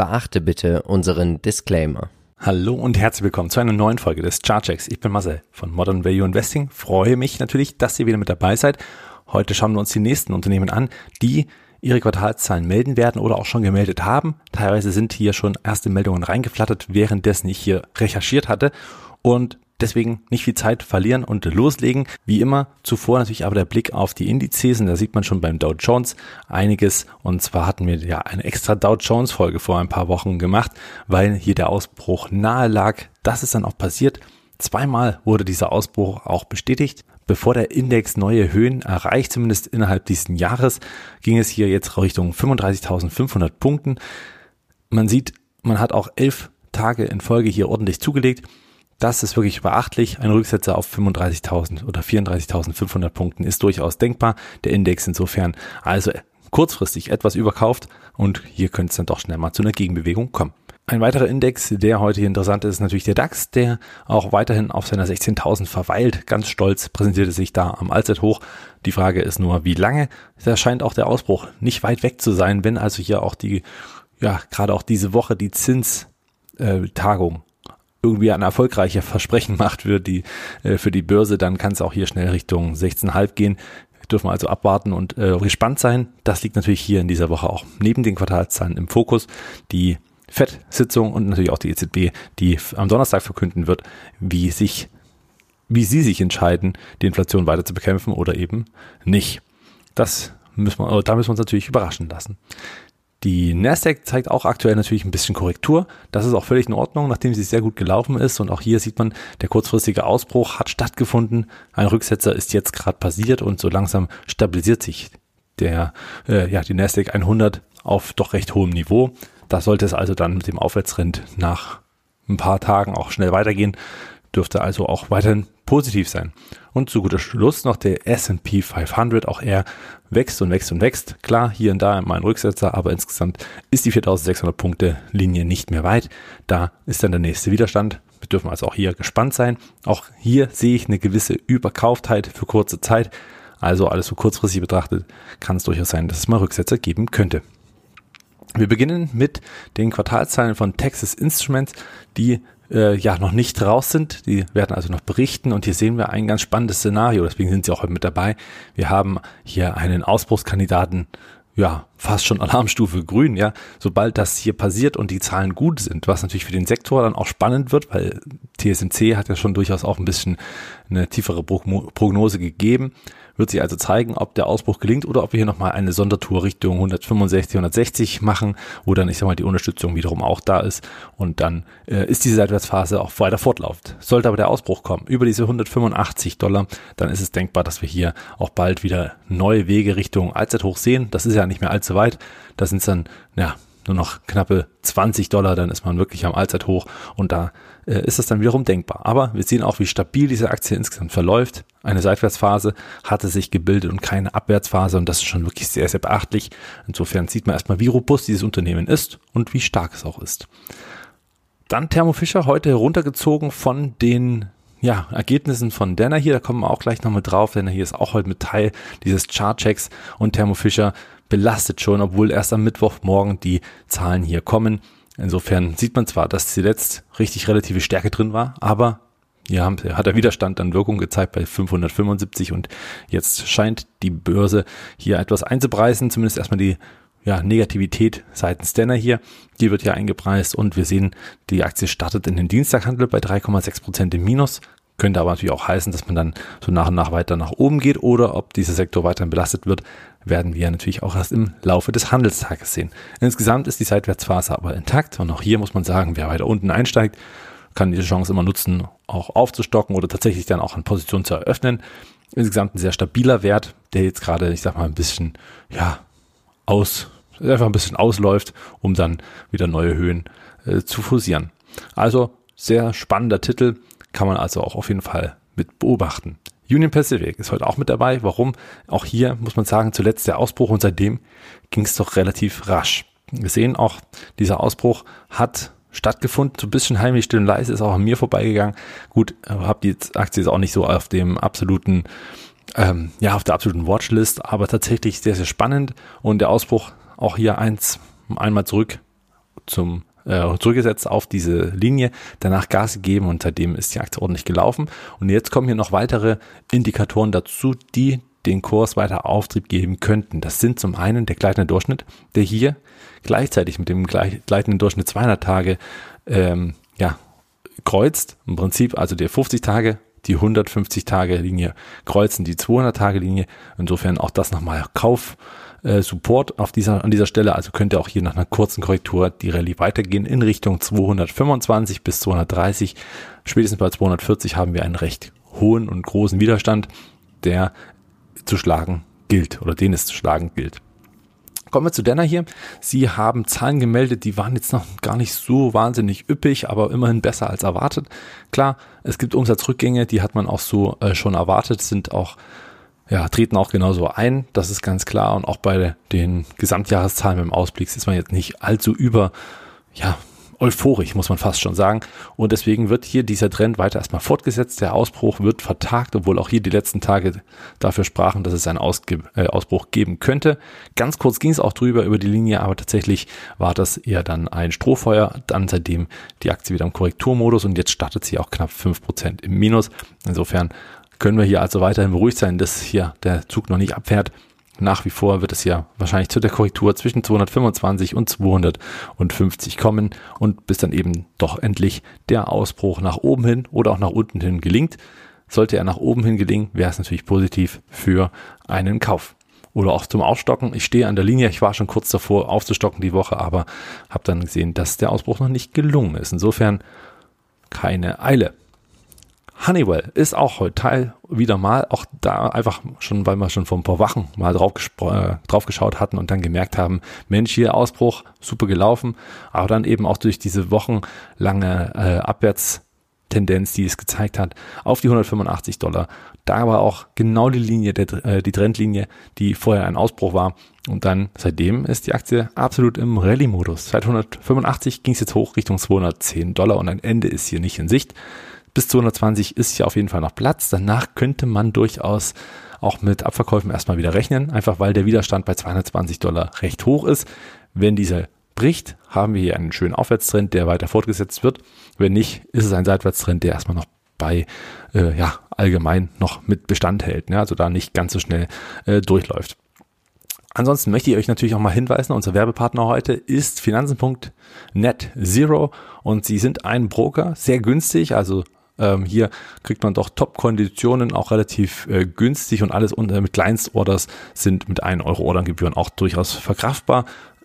Beachte bitte unseren Disclaimer. Hallo und herzlich willkommen zu einer neuen Folge des Chartchecks. Ich bin Marcel von Modern Value Investing. Freue mich natürlich, dass ihr wieder mit dabei seid. Heute schauen wir uns die nächsten Unternehmen an, die ihre Quartalszahlen melden werden oder auch schon gemeldet haben. Teilweise sind hier schon erste Meldungen reingeflattert, währenddessen ich hier recherchiert hatte. Und Deswegen nicht viel Zeit verlieren und loslegen. Wie immer zuvor natürlich aber der Blick auf die Indizes und da sieht man schon beim Dow Jones einiges. Und zwar hatten wir ja eine extra Dow Jones Folge vor ein paar Wochen gemacht, weil hier der Ausbruch nahe lag. Das ist dann auch passiert. Zweimal wurde dieser Ausbruch auch bestätigt. Bevor der Index neue Höhen erreicht, zumindest innerhalb dieses Jahres, ging es hier jetzt Richtung 35.500 Punkten. Man sieht, man hat auch elf Tage in Folge hier ordentlich zugelegt. Das ist wirklich beachtlich. Ein Rücksetzer auf 35.000 oder 34.500 Punkten ist durchaus denkbar. Der Index insofern also kurzfristig etwas überkauft und hier könnte es dann doch schnell mal zu einer Gegenbewegung kommen. Ein weiterer Index, der heute interessant ist, ist natürlich der DAX, der auch weiterhin auf seiner 16.000 verweilt. Ganz stolz präsentierte sich da am Allzeithoch. Die Frage ist nur, wie lange? Da scheint auch der Ausbruch nicht weit weg zu sein, wenn also hier auch die, ja, gerade auch diese Woche die Zinstagung irgendwie ein erfolgreicher Versprechen macht für die, äh, für die Börse, dann kann es auch hier schnell Richtung 16,5 gehen. Dürfen wir also abwarten und äh, gespannt sein. Das liegt natürlich hier in dieser Woche auch neben den Quartalszahlen im Fokus. Die FED-Sitzung und natürlich auch die EZB, die am Donnerstag verkünden wird, wie sich, wie sie sich entscheiden, die Inflation weiter zu bekämpfen oder eben nicht. Das müssen wir, da müssen wir uns natürlich überraschen lassen. Die Nasdaq zeigt auch aktuell natürlich ein bisschen Korrektur. Das ist auch völlig in Ordnung, nachdem sie sehr gut gelaufen ist. Und auch hier sieht man, der kurzfristige Ausbruch hat stattgefunden. Ein Rücksetzer ist jetzt gerade passiert und so langsam stabilisiert sich der, äh, ja, die Nasdaq 100 auf doch recht hohem Niveau. Da sollte es also dann mit dem Aufwärtstrend nach ein paar Tagen auch schnell weitergehen. Dürfte also auch weiterhin positiv sein. Und zu guter Schluss noch der S&P 500, auch er wächst und wächst und wächst. Klar, hier und da mal ein Rücksetzer, aber insgesamt ist die 4600 Punkte Linie nicht mehr weit. Da ist dann der nächste Widerstand. Wir dürfen also auch hier gespannt sein. Auch hier sehe ich eine gewisse Überkauftheit für kurze Zeit. Also alles so kurzfristig betrachtet kann es durchaus sein, dass es mal Rücksetzer geben könnte. Wir beginnen mit den Quartalzahlen von Texas Instruments, die äh, ja noch nicht raus sind. Die werden also noch berichten und hier sehen wir ein ganz spannendes Szenario. Deswegen sind sie auch heute mit dabei. Wir haben hier einen Ausbruchskandidaten ja, fast schon Alarmstufe grün, ja. Sobald das hier passiert und die Zahlen gut sind, was natürlich für den Sektor dann auch spannend wird, weil TSMC hat ja schon durchaus auch ein bisschen eine tiefere Prognose gegeben. Wird sich also zeigen, ob der Ausbruch gelingt oder ob wir hier nochmal eine Sondertour Richtung 165, 160 machen, wo dann, ich sag mal, die Unterstützung wiederum auch da ist und dann äh, ist diese Seitwärtsphase auch weiter fortläuft. Sollte aber der Ausbruch kommen über diese 185 Dollar, dann ist es denkbar, dass wir hier auch bald wieder neue Wege Richtung Allzeithoch sehen. Das ist ja nicht mehr allzu weit. Da sind es dann, ja, nur noch knappe 20 Dollar, dann ist man wirklich am Allzeithoch und da äh, ist es dann wiederum denkbar. Aber wir sehen auch, wie stabil diese Aktie insgesamt verläuft. Eine Seitwärtsphase hatte sich gebildet und keine Abwärtsphase und das ist schon wirklich sehr, sehr beachtlich. Insofern sieht man erstmal, wie robust dieses Unternehmen ist und wie stark es auch ist. Dann Thermo Fischer heute heruntergezogen von den ja, Ergebnissen von Denner hier, da kommen wir auch gleich noch mit drauf. Denner hier ist auch heute mit Teil dieses Chartchecks und Thermo Fischer belastet schon, obwohl erst am Mittwochmorgen die Zahlen hier kommen. Insofern sieht man zwar, dass zuletzt richtig relative Stärke drin war, aber hier hat der Widerstand dann Wirkung gezeigt bei 575 und jetzt scheint die Börse hier etwas einzupreisen, zumindest erstmal die ja, Negativität seitens Denner hier, die wird ja eingepreist und wir sehen, die Aktie startet in den Dienstaghandel bei 3,6 Prozent im Minus, könnte aber natürlich auch heißen, dass man dann so nach und nach weiter nach oben geht oder ob dieser Sektor weiterhin belastet wird, werden wir natürlich auch erst im Laufe des Handelstages sehen. Insgesamt ist die Seitwärtsphase aber intakt und auch hier muss man sagen, wer weiter unten einsteigt, kann diese Chance immer nutzen, auch aufzustocken oder tatsächlich dann auch eine Position zu eröffnen. Insgesamt ein sehr stabiler Wert, der jetzt gerade, ich sag mal, ein bisschen, ja, aus, einfach ein bisschen ausläuft, um dann wieder neue Höhen äh, zu fusieren. Also sehr spannender Titel, kann man also auch auf jeden Fall mit beobachten. Union Pacific ist heute auch mit dabei. Warum? Auch hier muss man sagen, zuletzt der Ausbruch und seitdem ging es doch relativ rasch. Wir sehen auch, dieser Ausbruch hat stattgefunden, so ein bisschen heimlich still und leise, ist auch an mir vorbeigegangen. Gut, habe die Aktie jetzt auch nicht so auf dem absoluten, ähm, ja, auf der absoluten Watchlist, aber tatsächlich sehr, sehr spannend und der Ausbruch auch hier eins, einmal zurück zum äh, zurückgesetzt auf diese Linie, danach Gas gegeben und seitdem ist die Aktie ordentlich gelaufen. Und jetzt kommen hier noch weitere Indikatoren dazu, die den Kurs weiter Auftrieb geben könnten. Das sind zum einen der gleitende Durchschnitt, der hier gleichzeitig mit dem gleitenden Durchschnitt 200 Tage ähm, ja, kreuzt. Im Prinzip also der 50 Tage, die 150 Tage Linie kreuzen die 200 Tage Linie. Insofern auch das nochmal Kauf äh, Support auf dieser, an dieser Stelle. Also könnte auch hier nach einer kurzen Korrektur die Rallye weitergehen in Richtung 225 bis 230. Spätestens bei 240 haben wir einen recht hohen und großen Widerstand, der zu schlagen gilt oder den es zu schlagen gilt. Kommen wir zu Denner hier. Sie haben Zahlen gemeldet, die waren jetzt noch gar nicht so wahnsinnig üppig, aber immerhin besser als erwartet. Klar, es gibt Umsatzrückgänge, die hat man auch so äh, schon erwartet, sind auch ja, treten auch genauso ein, das ist ganz klar. Und auch bei den Gesamtjahreszahlen im Ausblick ist man jetzt nicht allzu über, ja, euphorisch, muss man fast schon sagen. Und deswegen wird hier dieser Trend weiter erstmal fortgesetzt. Der Ausbruch wird vertagt, obwohl auch hier die letzten Tage dafür sprachen, dass es einen Ausge äh, Ausbruch geben könnte. Ganz kurz ging es auch drüber über die Linie, aber tatsächlich war das eher dann ein Strohfeuer. Dann seitdem die Aktie wieder im Korrekturmodus und jetzt startet sie auch knapp fünf Prozent im Minus. Insofern können wir hier also weiterhin beruhigt sein, dass hier der Zug noch nicht abfährt. Nach wie vor wird es ja wahrscheinlich zu der Korrektur zwischen 225 und 250 kommen und bis dann eben doch endlich der Ausbruch nach oben hin oder auch nach unten hin gelingt. Sollte er nach oben hin gelingen, wäre es natürlich positiv für einen Kauf. Oder auch zum Aufstocken. Ich stehe an der Linie, ich war schon kurz davor aufzustocken die Woche, aber habe dann gesehen, dass der Ausbruch noch nicht gelungen ist. Insofern keine Eile. Honeywell ist auch heute Teil wieder mal, auch da einfach schon, weil wir schon vor ein paar Wochen mal drauf, äh, drauf geschaut hatten und dann gemerkt haben, Mensch, hier Ausbruch, super gelaufen, aber dann eben auch durch diese wochenlange äh, Abwärtstendenz, die es gezeigt hat, auf die 185 Dollar. Da war auch genau die Linie, der, äh, die Trendlinie, die vorher ein Ausbruch war. Und dann seitdem ist die Aktie absolut im Rallye-Modus. Seit 185 ging es jetzt hoch Richtung 210 Dollar und ein Ende ist hier nicht in Sicht. Bis 220 ist hier auf jeden Fall noch Platz. Danach könnte man durchaus auch mit Abverkäufen erstmal wieder rechnen, einfach weil der Widerstand bei 220 Dollar recht hoch ist. Wenn dieser bricht, haben wir hier einen schönen Aufwärtstrend, der weiter fortgesetzt wird. Wenn nicht, ist es ein Seitwärtstrend, der erstmal noch bei äh, ja allgemein noch mit Bestand hält, ne? also da nicht ganz so schnell äh, durchläuft. Ansonsten möchte ich euch natürlich auch mal hinweisen, unser Werbepartner heute ist Finanzen.net Zero und sie sind ein Broker, sehr günstig, also ähm, hier kriegt man doch Top-Konditionen, auch relativ äh, günstig und alles unter mit Kleinstorders sind mit 1 Euro Orderngebühren auch durchaus verkraftbar.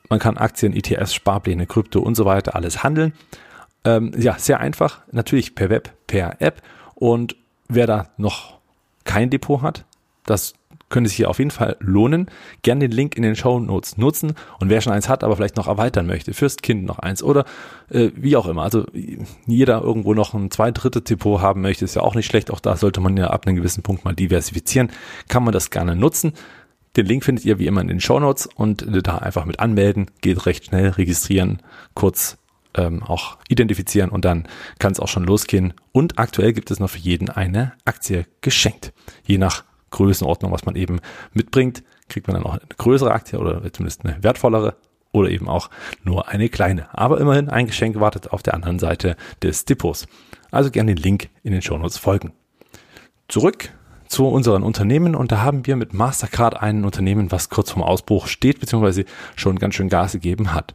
Man kann Aktien, ETFs, Sparpläne, Krypto und so weiter alles handeln. Ähm, ja, sehr einfach, natürlich per Web, per App und wer da noch kein Depot hat, das könnte sich hier auf jeden Fall lohnen. Gern den Link in den Show Notes nutzen und wer schon eins hat, aber vielleicht noch erweitern möchte, fürs Kind noch eins oder äh, wie auch immer. Also jeder irgendwo noch ein zwei dritte Depot haben möchte, ist ja auch nicht schlecht. Auch da sollte man ja ab einem gewissen Punkt mal diversifizieren. Kann man das gerne nutzen. Den Link findet ihr wie immer in den Show Notes und da einfach mit anmelden. Geht recht schnell, registrieren, kurz ähm, auch identifizieren und dann kann es auch schon losgehen. Und aktuell gibt es noch für jeden eine Aktie geschenkt. Je nach Größenordnung, was man eben mitbringt, kriegt man dann auch eine größere Aktie oder zumindest eine wertvollere oder eben auch nur eine kleine. Aber immerhin ein Geschenk wartet auf der anderen Seite des Depots. Also gerne den Link in den Shownotes folgen. Zurück zu unseren Unternehmen und da haben wir mit Mastercard ein Unternehmen, was kurz vorm Ausbruch steht, beziehungsweise schon ganz schön Gas gegeben hat.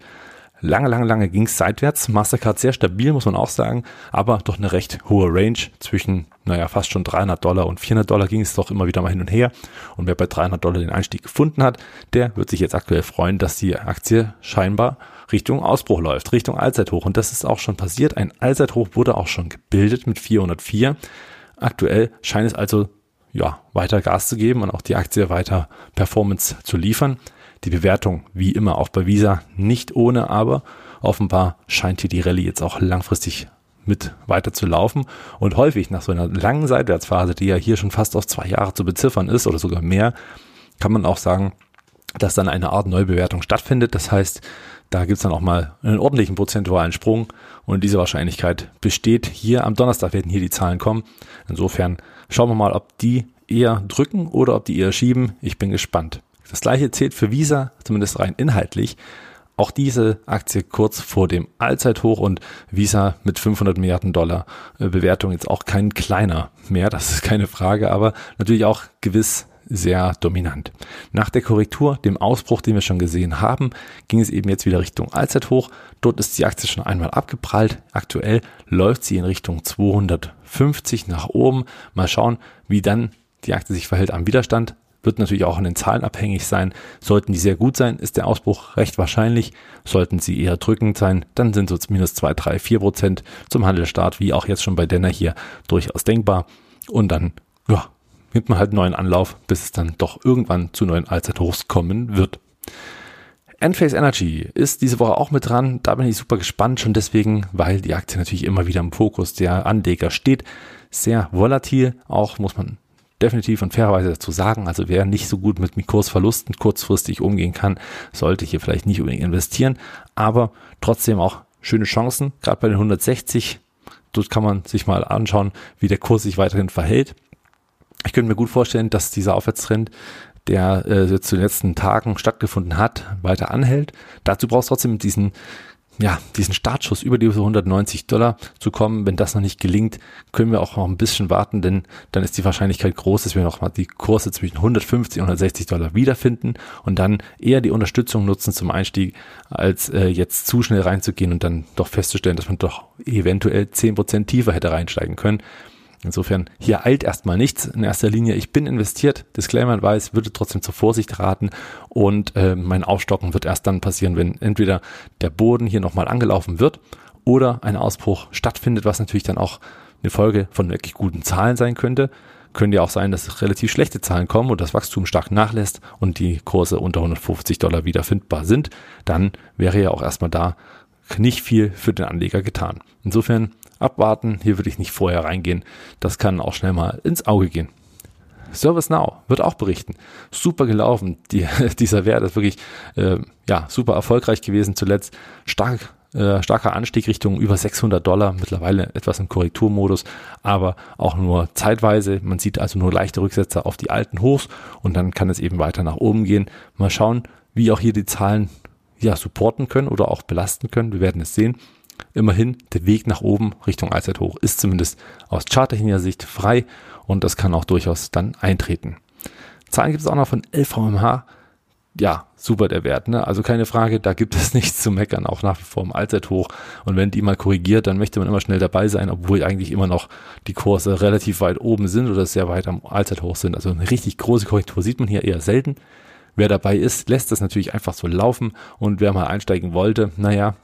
Lange, lange, lange ging es seitwärts. Mastercard sehr stabil, muss man auch sagen, aber doch eine recht hohe Range zwischen, naja, fast schon 300 Dollar und 400 Dollar ging es doch immer wieder mal hin und her. Und wer bei 300 Dollar den Einstieg gefunden hat, der wird sich jetzt aktuell freuen, dass die Aktie scheinbar Richtung Ausbruch läuft, Richtung Allzeithoch. Und das ist auch schon passiert. Ein Allzeithoch wurde auch schon gebildet mit 404. Aktuell scheint es also, ja, weiter Gas zu geben und auch die Aktie weiter Performance zu liefern. Die Bewertung, wie immer auch bei Visa, nicht ohne, aber offenbar scheint hier die Rallye jetzt auch langfristig mit weiter zu laufen und häufig nach so einer langen Seitwärtsphase, die ja hier schon fast auf zwei Jahre zu beziffern ist oder sogar mehr, kann man auch sagen, dass dann eine Art Neubewertung stattfindet. Das heißt, da gibt's dann auch mal einen ordentlichen prozentualen Sprung und diese Wahrscheinlichkeit besteht. Hier am Donnerstag werden hier die Zahlen kommen. Insofern schauen wir mal, ob die eher drücken oder ob die eher schieben. Ich bin gespannt. Das gleiche zählt für Visa, zumindest rein inhaltlich. Auch diese Aktie kurz vor dem Allzeithoch und Visa mit 500 Milliarden Dollar äh, Bewertung jetzt auch kein kleiner mehr, das ist keine Frage, aber natürlich auch gewiss sehr dominant. Nach der Korrektur, dem Ausbruch, den wir schon gesehen haben, ging es eben jetzt wieder Richtung Allzeithoch. Dort ist die Aktie schon einmal abgeprallt. Aktuell läuft sie in Richtung 250 nach oben. Mal schauen, wie dann die Aktie sich verhält am Widerstand. Wird natürlich auch an den Zahlen abhängig sein. Sollten die sehr gut sein, ist der Ausbruch recht wahrscheinlich. Sollten sie eher drückend sein, dann sind so minus 2, 3, 4 Prozent zum Handelsstart, wie auch jetzt schon bei Denner hier, durchaus denkbar. Und dann, ja, nimmt man halt einen neuen Anlauf, bis es dann doch irgendwann zu neuen Allzeithochs kommen wird. Enphase Energy ist diese Woche auch mit dran. Da bin ich super gespannt, schon deswegen, weil die Aktie natürlich immer wieder im Fokus der Anleger steht. Sehr volatil, auch muss man definitiv und fairerweise dazu sagen. Also wer nicht so gut mit Kursverlusten kurzfristig umgehen kann, sollte hier vielleicht nicht unbedingt investieren. Aber trotzdem auch schöne Chancen, gerade bei den 160. Dort kann man sich mal anschauen, wie der Kurs sich weiterhin verhält. Ich könnte mir gut vorstellen, dass dieser Aufwärtstrend, der äh, zu den letzten Tagen stattgefunden hat, weiter anhält. Dazu brauchst du trotzdem diesen, ja, diesen Startschuss über die 190 Dollar zu kommen. Wenn das noch nicht gelingt, können wir auch noch ein bisschen warten, denn dann ist die Wahrscheinlichkeit groß, dass wir noch mal die Kurse zwischen 150 und 160 Dollar wiederfinden und dann eher die Unterstützung nutzen zum Einstieg, als äh, jetzt zu schnell reinzugehen und dann doch festzustellen, dass man doch eventuell 10% tiefer hätte reinsteigen können. Insofern, hier eilt erstmal nichts. In erster Linie, ich bin investiert. Disclaimer weiß, würde trotzdem zur Vorsicht raten. Und äh, mein Aufstocken wird erst dann passieren, wenn entweder der Boden hier nochmal angelaufen wird oder ein Ausbruch stattfindet, was natürlich dann auch eine Folge von wirklich guten Zahlen sein könnte. Könnte ja auch sein, dass relativ schlechte Zahlen kommen und das Wachstum stark nachlässt und die Kurse unter 150 Dollar wieder findbar sind. Dann wäre ja auch erstmal da nicht viel für den Anleger getan. Insofern abwarten. Hier würde ich nicht vorher reingehen. Das kann auch schnell mal ins Auge gehen. ServiceNow wird auch berichten. Super gelaufen. Die, dieser Wert ist wirklich äh, ja, super erfolgreich gewesen zuletzt. Stark, äh, starker Anstieg Richtung über 600 Dollar. Mittlerweile etwas im Korrekturmodus, aber auch nur zeitweise. Man sieht also nur leichte Rücksätze auf die alten Hochs und dann kann es eben weiter nach oben gehen. Mal schauen, wie auch hier die Zahlen ja, supporten können oder auch belasten können. Wir werden es sehen. Immerhin, der Weg nach oben Richtung Allzeithoch ist zumindest aus charttechnischer Sicht frei und das kann auch durchaus dann eintreten. Zahlen gibt es auch noch von LVMH. Ja, super der Wert, ne? Also keine Frage, da gibt es nichts zu meckern, auch nach wie vor im Allzeithoch. Und wenn die mal korrigiert, dann möchte man immer schnell dabei sein, obwohl eigentlich immer noch die Kurse relativ weit oben sind oder sehr weit am Allzeithoch sind. Also eine richtig große Korrektur sieht man hier eher selten. Wer dabei ist, lässt das natürlich einfach so laufen und wer mal einsteigen wollte, naja,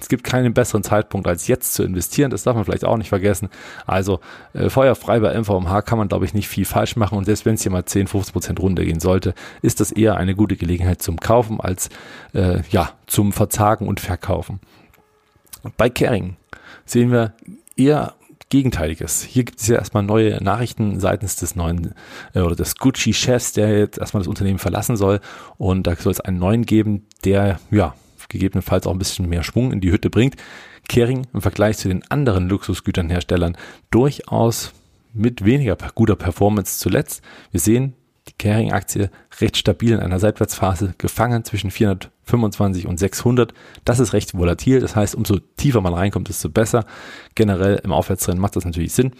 es gibt keinen besseren Zeitpunkt als jetzt zu investieren. Das darf man vielleicht auch nicht vergessen. Also äh, feuerfrei bei MVMH kann man, glaube ich, nicht viel falsch machen. Und selbst wenn es hier mal 10, 15 Prozent runtergehen sollte, ist das eher eine gute Gelegenheit zum Kaufen als äh, ja zum Verzagen und Verkaufen. Bei Caring sehen wir eher Gegenteiliges. Hier gibt es ja erstmal neue Nachrichten seitens des neuen äh, oder des Gucci-Chefs, der jetzt erstmal das Unternehmen verlassen soll. Und da soll es einen neuen geben, der ja gegebenenfalls auch ein bisschen mehr Schwung in die Hütte bringt. Kering im Vergleich zu den anderen Luxusgüternherstellern durchaus mit weniger guter Performance zuletzt. Wir sehen die Kering-Aktie recht stabil in einer Seitwärtsphase gefangen zwischen 425 und 600. Das ist recht volatil. Das heißt, umso tiefer man reinkommt, desto besser. Generell im Aufwärtstrend macht das natürlich Sinn.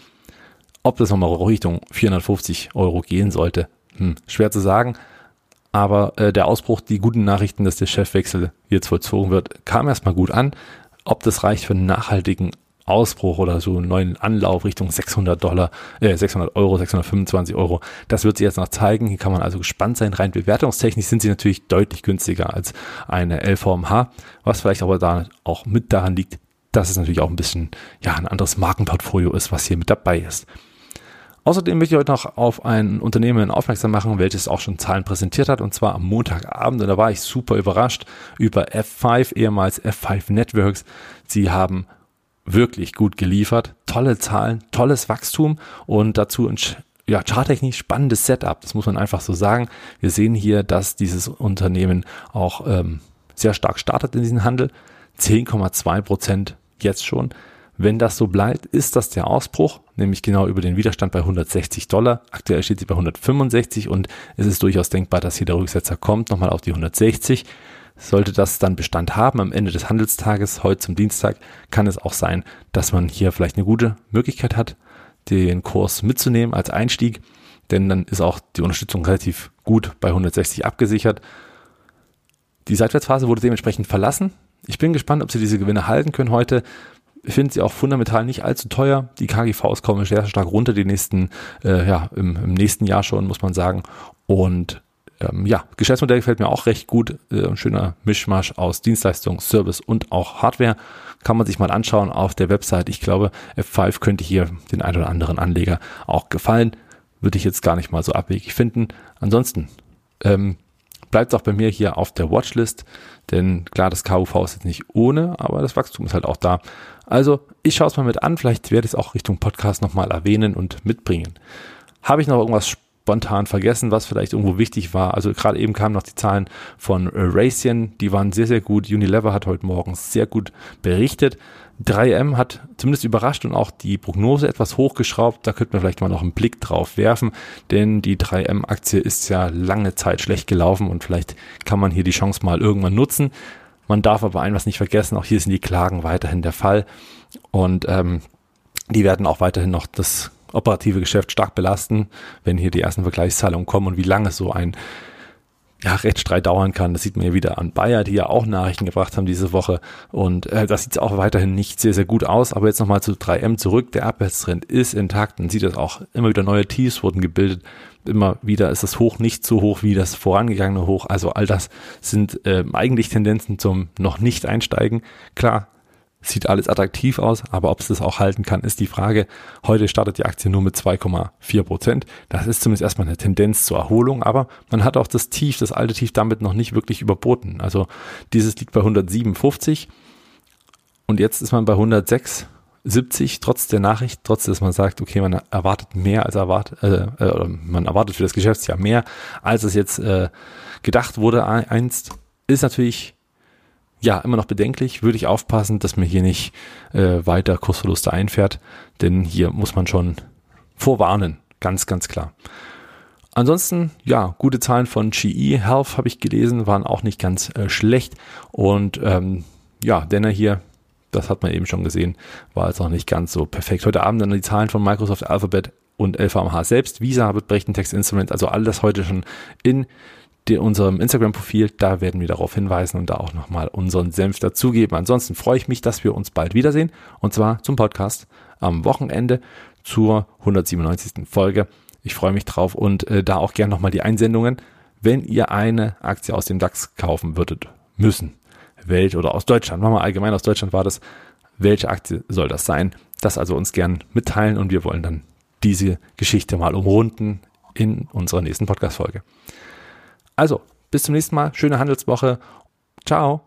Ob das nochmal Richtung 450 Euro gehen sollte, hm, schwer zu sagen. Aber äh, der Ausbruch, die guten Nachrichten, dass der Chefwechsel jetzt vollzogen wird, kam erstmal gut an. Ob das reicht für einen nachhaltigen Ausbruch oder so einen neuen Anlauf Richtung 600 Dollar, äh, 600 Euro, 625 Euro, das wird sich jetzt noch zeigen. Hier kann man also gespannt sein. Rein bewertungstechnisch sind sie natürlich deutlich günstiger als eine LVMH, was vielleicht aber da auch mit daran liegt, dass es natürlich auch ein bisschen, ja, ein anderes Markenportfolio ist, was hier mit dabei ist. Außerdem möchte ich heute noch auf ein Unternehmen aufmerksam machen, welches auch schon Zahlen präsentiert hat, und zwar am Montagabend. Und da war ich super überrascht über F5, ehemals F5 Networks. Sie haben wirklich gut geliefert, tolle Zahlen, tolles Wachstum und dazu ein ja, charttechnisch spannendes Setup, das muss man einfach so sagen. Wir sehen hier, dass dieses Unternehmen auch ähm, sehr stark startet in diesem Handel. 10,2 Prozent jetzt schon. Wenn das so bleibt, ist das der Ausbruch, nämlich genau über den Widerstand bei 160 Dollar. Aktuell steht sie bei 165 und es ist durchaus denkbar, dass hier der Rücksetzer kommt, nochmal auf die 160. Sollte das dann Bestand haben am Ende des Handelstages, heute zum Dienstag, kann es auch sein, dass man hier vielleicht eine gute Möglichkeit hat, den Kurs mitzunehmen als Einstieg, denn dann ist auch die Unterstützung relativ gut bei 160 abgesichert. Die Seitwärtsphase wurde dementsprechend verlassen. Ich bin gespannt, ob sie diese Gewinne halten können heute. Ich finde sie auch fundamental nicht allzu teuer. Die KGVs kommen sehr stark runter, die nächsten, äh, ja, im, im nächsten Jahr schon, muss man sagen. Und ähm, ja, Geschäftsmodell gefällt mir auch recht gut. Äh, schöner Mischmasch aus Dienstleistung, Service und auch Hardware. Kann man sich mal anschauen auf der Website. Ich glaube, F5 könnte hier den ein oder anderen Anleger auch gefallen. Würde ich jetzt gar nicht mal so abwegig finden. Ansonsten ähm, bleibt es auch bei mir hier auf der Watchlist. Denn klar, das KUV ist jetzt nicht ohne, aber das Wachstum ist halt auch da. Also ich schaue es mal mit an. Vielleicht werde ich es auch Richtung Podcast nochmal erwähnen und mitbringen. Habe ich noch irgendwas spontan vergessen, was vielleicht irgendwo wichtig war. Also gerade eben kamen noch die Zahlen von Raytheon, die waren sehr, sehr gut. Unilever hat heute Morgen sehr gut berichtet. 3M hat zumindest überrascht und auch die Prognose etwas hochgeschraubt. Da könnte man vielleicht mal noch einen Blick drauf werfen, denn die 3M-Aktie ist ja lange Zeit schlecht gelaufen und vielleicht kann man hier die Chance mal irgendwann nutzen. Man darf aber ein was nicht vergessen, auch hier sind die Klagen weiterhin der Fall. Und ähm, die werden auch weiterhin noch das operative Geschäft stark belasten, wenn hier die ersten Vergleichszahlungen kommen. Und wie lange so ein ja, Rechtsstreit dauern kann. Das sieht man ja wieder an Bayer, die ja auch Nachrichten gebracht haben diese Woche. Und äh, das sieht auch weiterhin nicht sehr, sehr gut aus. Aber jetzt nochmal zu 3M zurück. Der Abwärtstrend ist intakt. Man sieht das auch. Immer wieder neue Tiefs wurden gebildet. Immer wieder ist das Hoch nicht so hoch wie das vorangegangene Hoch. Also all das sind äh, eigentlich Tendenzen zum noch nicht einsteigen. Klar, Sieht alles attraktiv aus, aber ob es das auch halten kann, ist die Frage. Heute startet die Aktie nur mit 2,4 Prozent. Das ist zumindest erstmal eine Tendenz zur Erholung, aber man hat auch das Tief, das alte Tief damit noch nicht wirklich überboten. Also dieses liegt bei 157 und jetzt ist man bei 106,70 trotz der Nachricht, trotz dass man sagt, okay, man erwartet mehr als erwartet, äh, äh, man erwartet für das Geschäftsjahr mehr, als es jetzt äh, gedacht wurde einst, ist natürlich ja, immer noch bedenklich. Würde ich aufpassen, dass man hier nicht äh, weiter Kursverluste einfährt, denn hier muss man schon vorwarnen. Ganz, ganz klar. Ansonsten, ja, gute Zahlen von GE Health habe ich gelesen, waren auch nicht ganz äh, schlecht. Und ähm, ja, Denner hier, das hat man eben schon gesehen, war jetzt auch nicht ganz so perfekt. Heute Abend dann die Zahlen von Microsoft Alphabet und LVMH selbst. Visa wird brechen Text Instrument, also alles heute schon in die, unserem Instagram-Profil. Da werden wir darauf hinweisen und da auch nochmal unseren Senf dazugeben. Ansonsten freue ich mich, dass wir uns bald wiedersehen und zwar zum Podcast am Wochenende zur 197. Folge. Ich freue mich drauf und äh, da auch gerne nochmal die Einsendungen. Wenn ihr eine Aktie aus dem DAX kaufen würdet, müssen, Welt oder aus Deutschland, machen wir allgemein aus Deutschland war das, welche Aktie soll das sein? Das also uns gern mitteilen und wir wollen dann diese Geschichte mal umrunden in unserer nächsten Podcast-Folge. Also, bis zum nächsten Mal. Schöne Handelswoche. Ciao.